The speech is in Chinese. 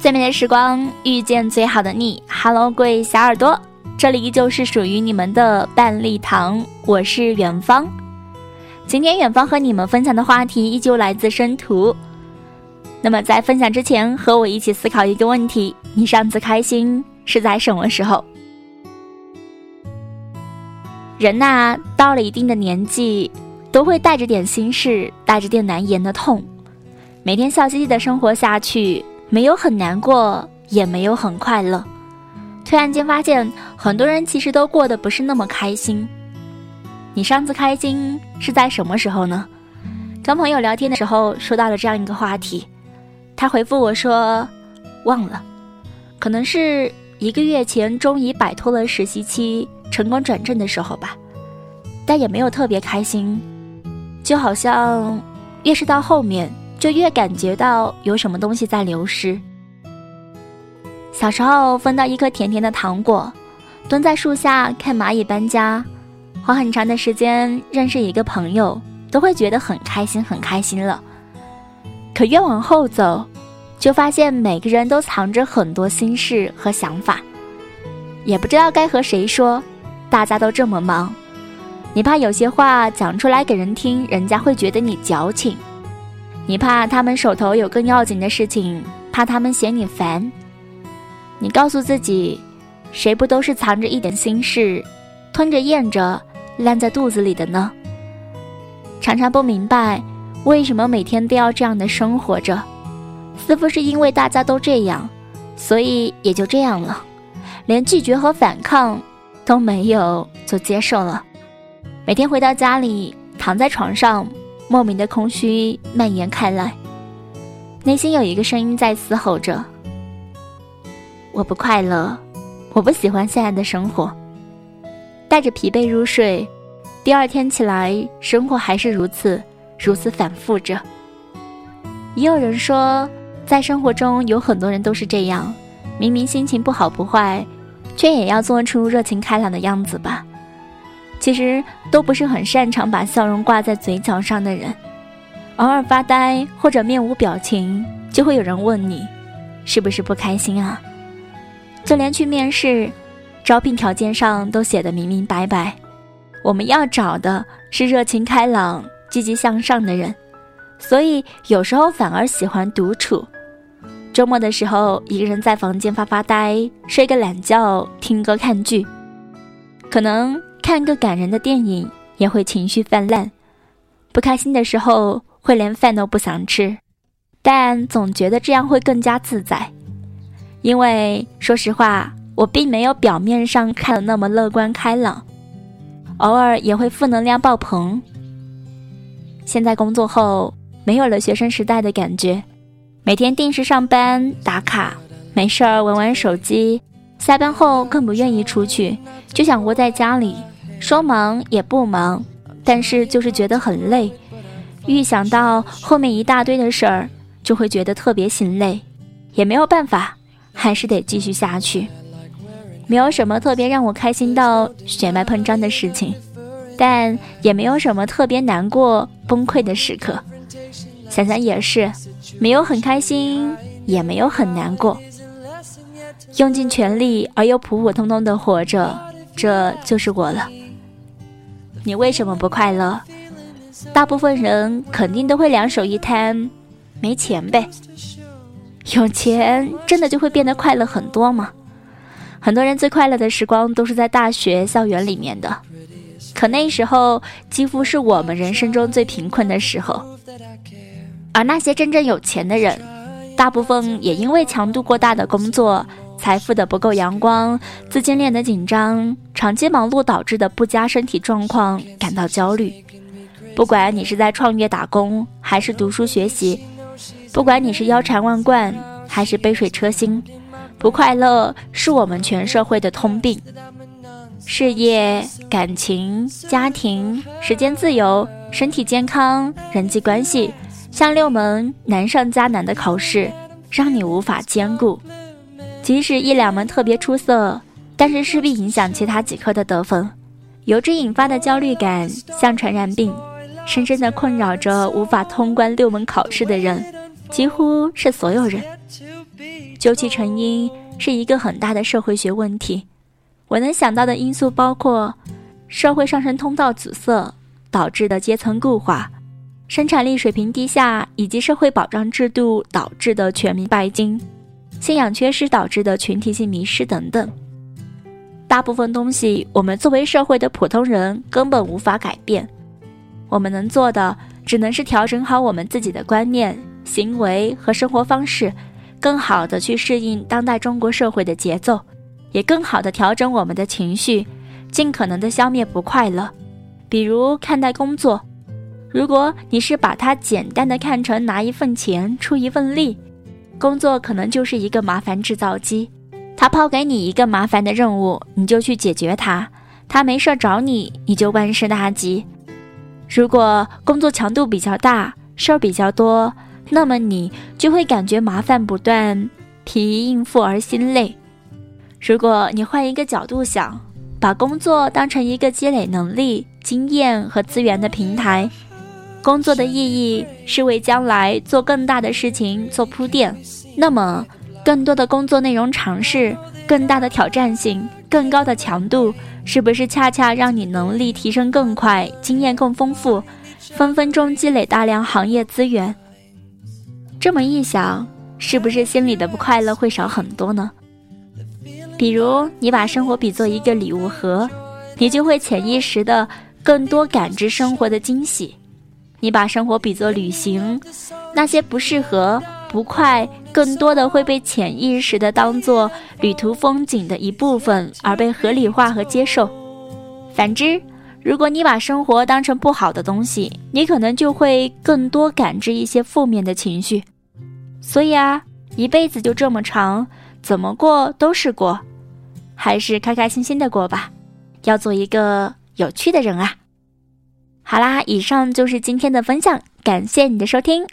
最美的时光遇见最好的你，Hello，各位小耳朵，这里依旧是属于你们的半粒糖，我是远方。今天远方和你们分享的话题依旧来自生图。那么在分享之前，和我一起思考一个问题：你上次开心是在什么时候？人呐，到了一定的年纪，都会带着点心事，带着点难言的痛，每天笑嘻嘻的生活下去。没有很难过，也没有很快乐。突然间发现，很多人其实都过得不是那么开心。你上次开心是在什么时候呢？跟朋友聊天的时候说到了这样一个话题，他回复我说：“忘了，可能是一个月前终于摆脱了实习期，成功转正的时候吧。但也没有特别开心，就好像越是到后面。”就越感觉到有什么东西在流失。小时候分到一颗甜甜的糖果，蹲在树下看蚂蚁搬家，花很长的时间认识一个朋友，都会觉得很开心，很开心了。可越往后走，就发现每个人都藏着很多心事和想法，也不知道该和谁说。大家都这么忙，你怕有些话讲出来给人听，人家会觉得你矫情。你怕他们手头有更要紧的事情，怕他们嫌你烦。你告诉自己，谁不都是藏着一点心事，吞着咽着，烂在肚子里的呢？常常不明白，为什么每天都要这样的生活着？似乎是因为大家都这样，所以也就这样了，连拒绝和反抗都没有，就接受了。每天回到家里，躺在床上。莫名的空虚蔓延开来，内心有一个声音在嘶吼着：“我不快乐，我不喜欢现在的生活。”带着疲惫入睡，第二天起来，生活还是如此，如此反复着。也有人说，在生活中有很多人都是这样，明明心情不好不坏，却也要做出热情开朗的样子吧。其实都不是很擅长把笑容挂在嘴角上的人，偶尔发呆或者面无表情，就会有人问你，是不是不开心啊？就连去面试，招聘条件上都写的明明白白，我们要找的是热情开朗、积极向上的人，所以有时候反而喜欢独处。周末的时候，一个人在房间发发呆，睡个懒觉，听歌看剧，可能。看个感人的电影也会情绪泛滥，不开心的时候会连饭都不想吃，但总觉得这样会更加自在。因为说实话，我并没有表面上看的那么乐观开朗，偶尔也会负能量爆棚。现在工作后没有了学生时代的感觉，每天定时上班打卡，没事儿玩玩手机，下班后更不愿意出去，就想窝在家里。说忙也不忙，但是就是觉得很累。预想到后面一大堆的事儿，就会觉得特别心累，也没有办法，还是得继续下去。没有什么特别让我开心到血脉喷张的事情，但也没有什么特别难过崩溃的时刻。想想也是，没有很开心，也没有很难过，用尽全力而又普普通通的活着，这就是我了。你为什么不快乐？大部分人肯定都会两手一摊，没钱呗。有钱真的就会变得快乐很多吗？很多人最快乐的时光都是在大学校园里面的，可那时候几乎是我们人生中最贫困的时候。而那些真正有钱的人，大部分也因为强度过大的工作。财富的不够阳光，资金链的紧张，长期忙碌导致的不佳身体状况感到焦虑。不管你是在创业打工，还是读书学习，不管你是腰缠万贯，还是杯水车薪，不快乐是我们全社会的通病。事业、感情、家庭、时间自由、身体健康、人际关系，像六门难上加难的考试，让你无法兼顾。即使一两门特别出色，但是势必影响其他几科的得分，由之引发的焦虑感像传染病，深深的困扰着无法通关六门考试的人，几乎是所有人。究其成因，是一个很大的社会学问题。我能想到的因素包括：社会上升通道阻塞导致的阶层固化，生产力水平低下，以及社会保障制度导致的全民拜金，信仰缺失导致的群体性迷失等等。大部分东西，我们作为社会的普通人根本无法改变。我们能做的，只能是调整好我们自己的观念、行为和生活方式。更好的去适应当代中国社会的节奏，也更好的调整我们的情绪，尽可能的消灭不快乐。比如看待工作，如果你是把它简单的看成拿一份钱出一份力，工作可能就是一个麻烦制造机。他抛给你一个麻烦的任务，你就去解决它；他没事找你，你就万事大吉。如果工作强度比较大，事儿比较多。那么你就会感觉麻烦不断，疲于应付而心累。如果你换一个角度想，把工作当成一个积累能力、经验和资源的平台，工作的意义是为将来做更大的事情做铺垫。那么，更多的工作内容尝试、更大的挑战性、更高的强度，是不是恰恰让你能力提升更快、经验更丰富，分分钟积累大量行业资源？这么一想，是不是心里的不快乐会少很多呢？比如，你把生活比作一个礼物盒，你就会潜意识的更多感知生活的惊喜；你把生活比作旅行，那些不适合、不快，更多的会被潜意识的当做旅途风景的一部分而被合理化和接受。反之，如果你把生活当成不好的东西，你可能就会更多感知一些负面的情绪。所以啊，一辈子就这么长，怎么过都是过，还是开开心心的过吧。要做一个有趣的人啊！好啦，以上就是今天的分享，感谢你的收听，